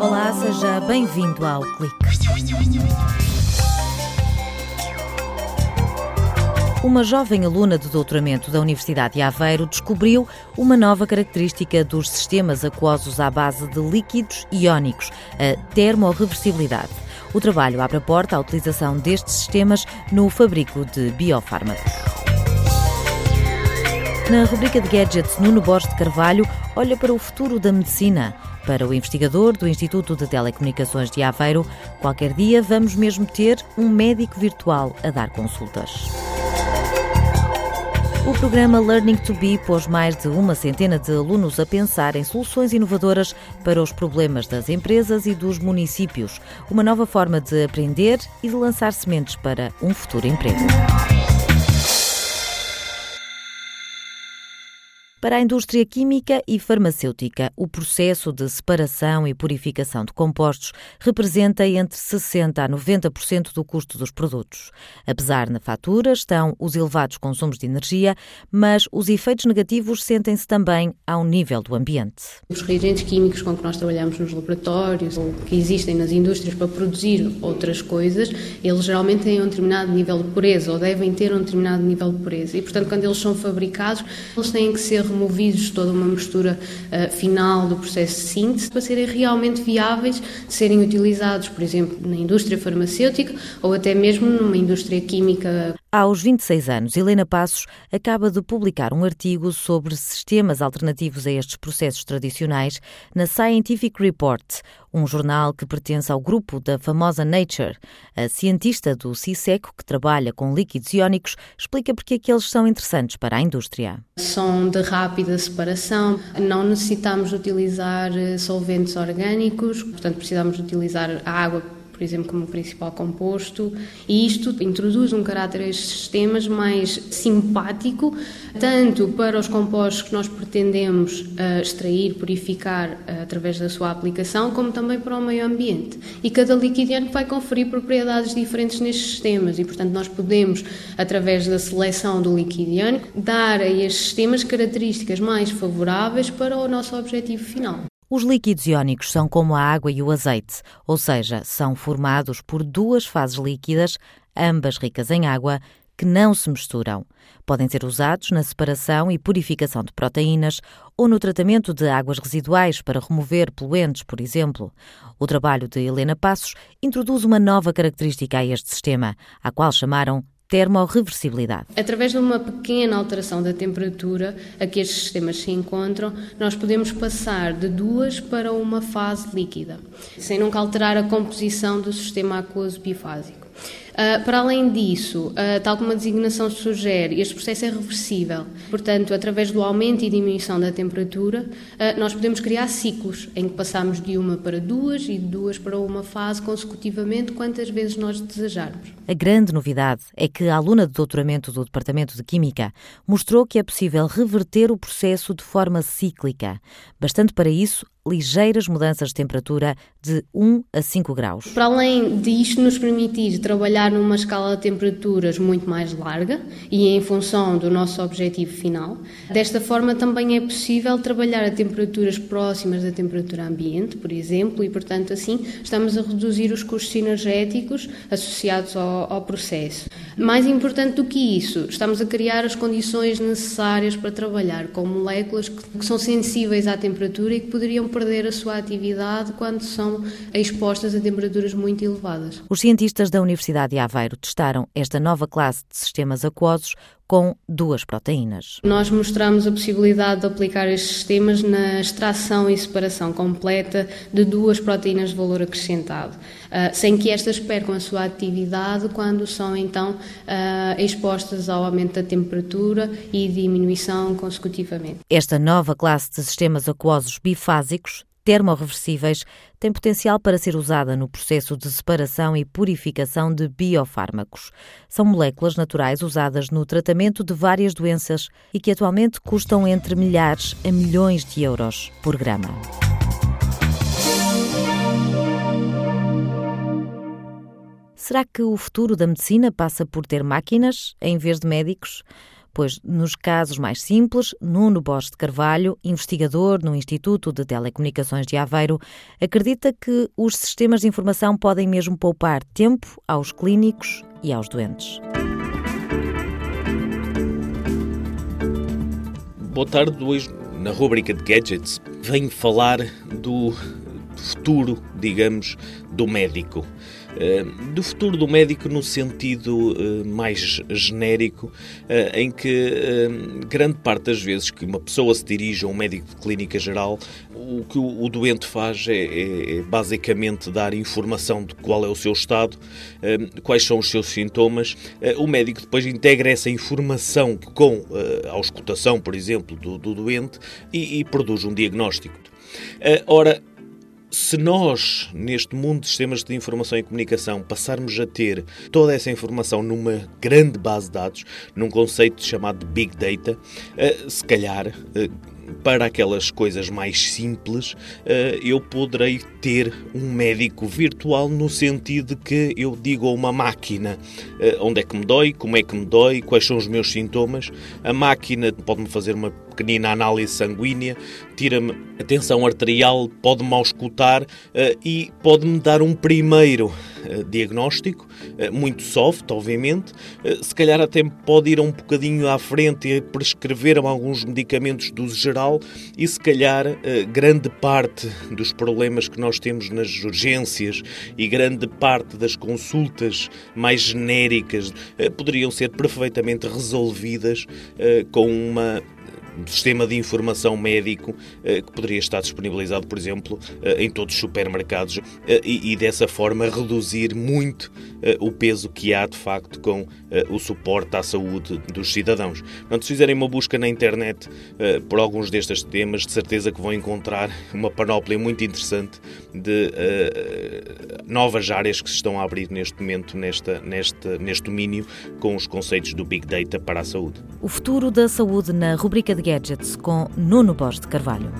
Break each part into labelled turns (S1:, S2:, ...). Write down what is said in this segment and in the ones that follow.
S1: Olá, seja bem-vindo ao Clique. Uma jovem aluna de doutoramento da Universidade de Aveiro descobriu uma nova característica dos sistemas aquosos à base de líquidos iónicos, a termorreversibilidade. O trabalho abre a porta à utilização destes sistemas no fabrico de biofármacos. Na rubrica de gadgets, Nuno Borges de Carvalho olha para o futuro da medicina. Para o investigador do Instituto de Telecomunicações de Aveiro, qualquer dia vamos mesmo ter um médico virtual a dar consultas. O programa Learning to Be pôs mais de uma centena de alunos a pensar em soluções inovadoras para os problemas das empresas e dos municípios, uma nova forma de aprender e de lançar sementes para um futuro emprego. Para a indústria química e farmacêutica, o processo de separação e purificação de compostos representa entre 60% a 90% do custo dos produtos. Apesar na fatura estão os elevados consumos de energia, mas os efeitos negativos sentem-se também ao nível do ambiente.
S2: Os reagentes químicos com que nós trabalhamos nos laboratórios ou que existem nas indústrias para produzir outras coisas, eles geralmente têm um determinado nível de pureza ou devem ter um determinado nível de pureza. E, portanto, quando eles são fabricados, eles têm que ser removidos toda uma mistura uh, final do processo de síntese para serem realmente viáveis de serem utilizados, por exemplo, na indústria farmacêutica ou até mesmo numa indústria química.
S1: Aos 26 anos, Helena Passos acaba de publicar um artigo sobre sistemas alternativos a estes processos tradicionais na Scientific Report, um jornal que pertence ao grupo da famosa Nature. A cientista do CISECO, que trabalha com líquidos iónicos, explica porque é que eles são interessantes para a indústria.
S2: São de rápida separação, não necessitamos utilizar eh, solventes orgânicos, portanto precisamos utilizar a água por exemplo, como principal composto, e isto introduz um caráter a estes sistemas mais simpático, tanto para os compostos que nós pretendemos uh, extrair, purificar uh, através da sua aplicação, como também para o meio ambiente. E cada líquido iónico vai conferir propriedades diferentes nestes sistemas, e portanto nós podemos, através da seleção do líquido iónico, dar a estes sistemas características mais favoráveis para o nosso objetivo final.
S1: Os líquidos iónicos são como a água e o azeite, ou seja, são formados por duas fases líquidas, ambas ricas em água, que não se misturam. Podem ser usados na separação e purificação de proteínas ou no tratamento de águas residuais para remover poluentes, por exemplo. O trabalho de Helena Passos introduz uma nova característica a este sistema, a qual chamaram termorreversibilidade.
S2: Através de uma pequena alteração da temperatura a que estes sistemas se encontram, nós podemos passar de duas para uma fase líquida, sem nunca alterar a composição do sistema aquoso bifásico. Uh, para além disso, uh, tal como a designação sugere, este processo é reversível. Portanto, através do aumento e diminuição da temperatura, uh, nós podemos criar ciclos em que passamos de uma para duas e de duas para uma fase consecutivamente, quantas vezes nós desejarmos.
S1: A grande novidade é que a aluna de doutoramento do Departamento de Química mostrou que é possível reverter o processo de forma cíclica. Bastante para isso, ligeiras mudanças de temperatura de 1 a 5 graus.
S2: Para além disto, nos permitir trabalhar numa escala de temperaturas muito mais larga e em função do nosso objetivo final. Desta forma, também é possível trabalhar a temperaturas próximas da temperatura ambiente, por exemplo, e, portanto, assim estamos a reduzir os custos energéticos associados ao, ao processo. Mais importante do que isso, estamos a criar as condições necessárias para trabalhar com moléculas que são sensíveis à temperatura e que poderiam perder a sua atividade quando são expostas a temperaturas muito elevadas.
S1: Os cientistas da Universidade de Aveiro testaram esta nova classe de sistemas aquosos com duas proteínas.
S2: Nós mostramos a possibilidade de aplicar estes sistemas na extração e separação completa de duas proteínas de valor acrescentado, uh, sem que estas percam a sua atividade quando são então uh, expostas ao aumento da temperatura e diminuição consecutivamente.
S1: Esta nova classe de sistemas aquosos bifásicos termorreversíveis tem potencial para ser usada no processo de separação e purificação de biofármacos. São moléculas naturais usadas no tratamento de várias doenças e que atualmente custam entre milhares a milhões de euros por grama. Será que o futuro da medicina passa por ter máquinas em vez de médicos? Pois nos casos mais simples, Nuno Borges de Carvalho, investigador no Instituto de Telecomunicações de Aveiro, acredita que os sistemas de informação podem mesmo poupar tempo aos clínicos e aos doentes.
S3: Boa tarde, hoje na rubrica de gadgets venho falar do futuro, digamos, do médico. Eh, do futuro do médico no sentido eh, mais genérico, eh, em que grande parte das vezes que uma pessoa se dirige a um médico de clínica geral, o que o doente faz é, é, é basicamente dar informação de qual é o seu estado, quais são os seus sintomas. O médico depois integra essa informação com a auscultação, por exemplo, do, do doente e, e produz um diagnóstico. Ora, se nós, neste mundo de sistemas de informação e comunicação, passarmos a ter toda essa informação numa grande base de dados, num conceito chamado Big Data, eh, se calhar eh, para aquelas coisas mais simples, eh, eu poderei ter um médico virtual no sentido de que eu digo a uma máquina onde é que me dói, como é que me dói, quais são os meus sintomas. A máquina pode-me fazer uma pequenina análise sanguínea, tira-me a tensão arterial, pode-me auscultar uh, e pode-me dar um primeiro uh, diagnóstico, uh, muito soft, obviamente. se calhar até pode ir um bocadinho à frente e prescrever-me alguns medicamentos do geral e se calhar grande parte dos problemas que nós temos nas urgências e grande parte das consultas mais genéricas poderiam ser perfeitamente resolvidas com uma um sistema de informação médico eh, que poderia estar disponibilizado, por exemplo, eh, em todos os supermercados eh, e, dessa forma reduzir muito o peso que há de facto com o suporte à saúde dos cidadãos. Portanto, se fizerem uma busca na internet por alguns destes temas, de certeza que vão encontrar uma panóplia muito interessante de novas áreas que se estão a abrir neste momento nesta, neste, neste domínio com os conceitos do Big Data para a saúde.
S1: O futuro da saúde na rubrica de Gadgets com Nuno Borges de Carvalho.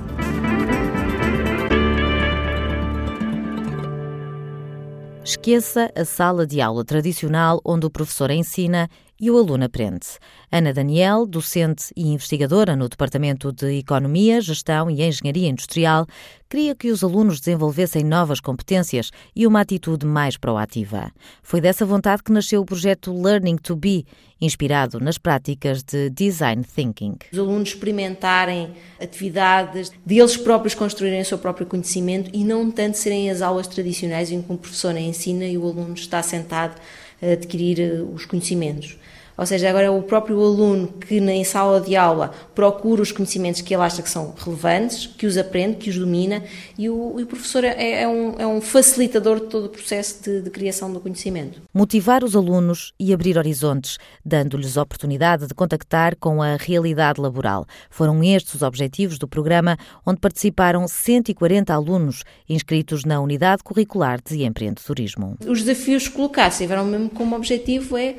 S1: Esqueça a sala de aula tradicional onde o professor ensina e o aluno aprende. Ana Daniel, docente e investigadora no Departamento de Economia, Gestão e Engenharia Industrial, queria que os alunos desenvolvessem novas competências e uma atitude mais proativa. Foi dessa vontade que nasceu o projeto Learning to Be, inspirado nas práticas de Design Thinking.
S4: Os alunos experimentarem atividades, de eles próprios construírem o seu próprio conhecimento e não tanto serem as aulas tradicionais em que o professor ensina e o aluno está sentado a adquirir eh, os conhecimentos. Ou seja, agora é o próprio aluno que na sala de aula procura os conhecimentos que ele acha que são relevantes, que os aprende, que os domina, e o, e o professor é, é, um, é, um, facilitador de todo o processo de, de criação do conhecimento.
S1: Motivar os alunos e abrir horizontes, dando-lhes oportunidade de contactar com a realidade laboral. Foram estes os objetivos do programa, onde participaram 140 alunos inscritos na Unidade Curricular de Empreendedorismo.
S4: Os desafios colocados tiveram mesmo como objetivo é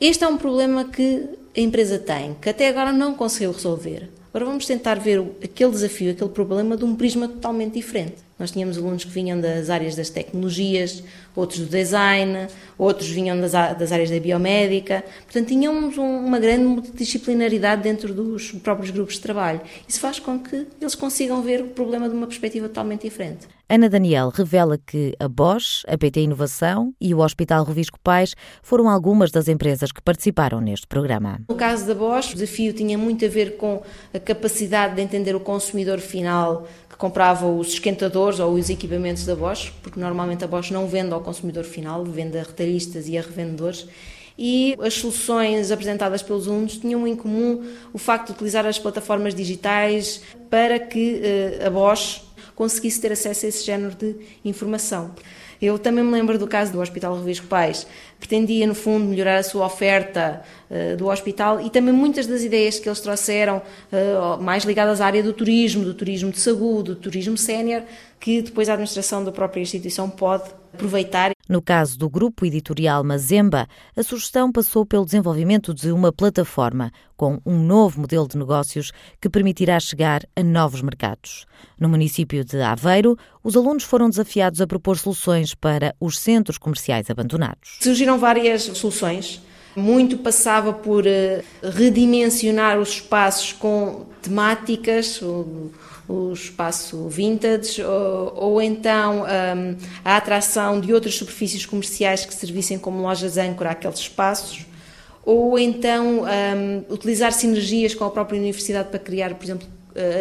S4: este é um problema que a empresa tem, que até agora não conseguiu resolver. Agora vamos tentar ver aquele desafio, aquele problema de um prisma totalmente diferente. Nós tínhamos alunos que vinham das áreas das tecnologias, outros do design, outros vinham das, das áreas da biomédica. Portanto, tínhamos um, uma grande multidisciplinaridade dentro dos próprios grupos de trabalho. Isso faz com que eles consigam ver o problema de uma perspectiva totalmente diferente.
S1: Ana Daniel revela que a Bosch, a PT Inovação e o Hospital Rovisco Pais foram algumas das empresas que participaram neste programa.
S4: No caso da Bosch, o desafio tinha muito a ver com a capacidade de entender o consumidor final que comprava os esquentadores ou os equipamentos da Bosch, porque normalmente a Bosch não vende ao consumidor final, vende a retalhistas e a revendedores. E as soluções apresentadas pelos alunos tinham em comum o facto de utilizar as plataformas digitais para que uh, a Bosch conseguisse ter acesso a esse género de informação. Eu também me lembro do caso do Hospital Revisco Pais. Pretendia, no fundo, melhorar a sua oferta uh, do hospital e também muitas das ideias que eles trouxeram, uh, mais ligadas à área do turismo, do turismo de saúde, do turismo sénior, que depois a administração da própria instituição pode aproveitar.
S1: No caso do grupo editorial Mazemba, a sugestão passou pelo desenvolvimento de uma plataforma com um novo modelo de negócios que permitirá chegar a novos mercados. No município de Aveiro, os alunos foram desafiados a propor soluções para os centros comerciais abandonados.
S4: Surgiram várias soluções Muito passava por eh, redimensionar os espaços com temáticas, o, espaço vintage, ou, ou então um, a atração de outras superfícies comerciais que servissem como lojas âncora àqueles espaços ou então um, utilizar sinergias com a própria universidade para criar, por exemplo,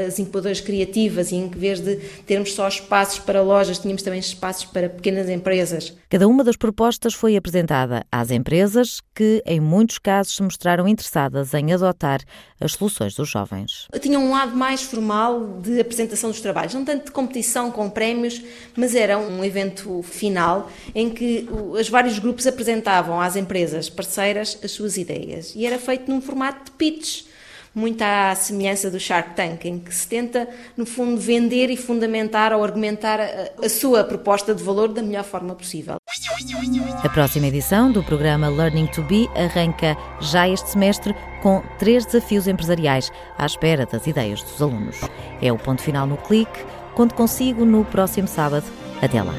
S4: as incubadoras criativas e em vez de termos só espaços para lojas, tínhamos também espaços para pequenas empresas.
S1: Cada uma das propostas foi apresentada às empresas que, em muitos casos, se mostraram interessadas em adotar as soluções dos jovens.
S4: Tinha um lado mais formal de apresentação dos trabalhos, não tanto de competição com prémios, mas era um evento final em que os vários grupos apresentavam às empresas parceiras as suas ideias e era feito num formato de pitch muito à semelhança do Shark Tank, em que se tenta, no fundo, vender e fundamentar ou argumentar a, a sua proposta de valor da melhor forma possível.
S1: A próxima edição do programa Learning to Be arranca já este semestre com três desafios empresariais à espera das ideias dos alunos. É o ponto final no clique. Conto consigo no próximo sábado. Até lá.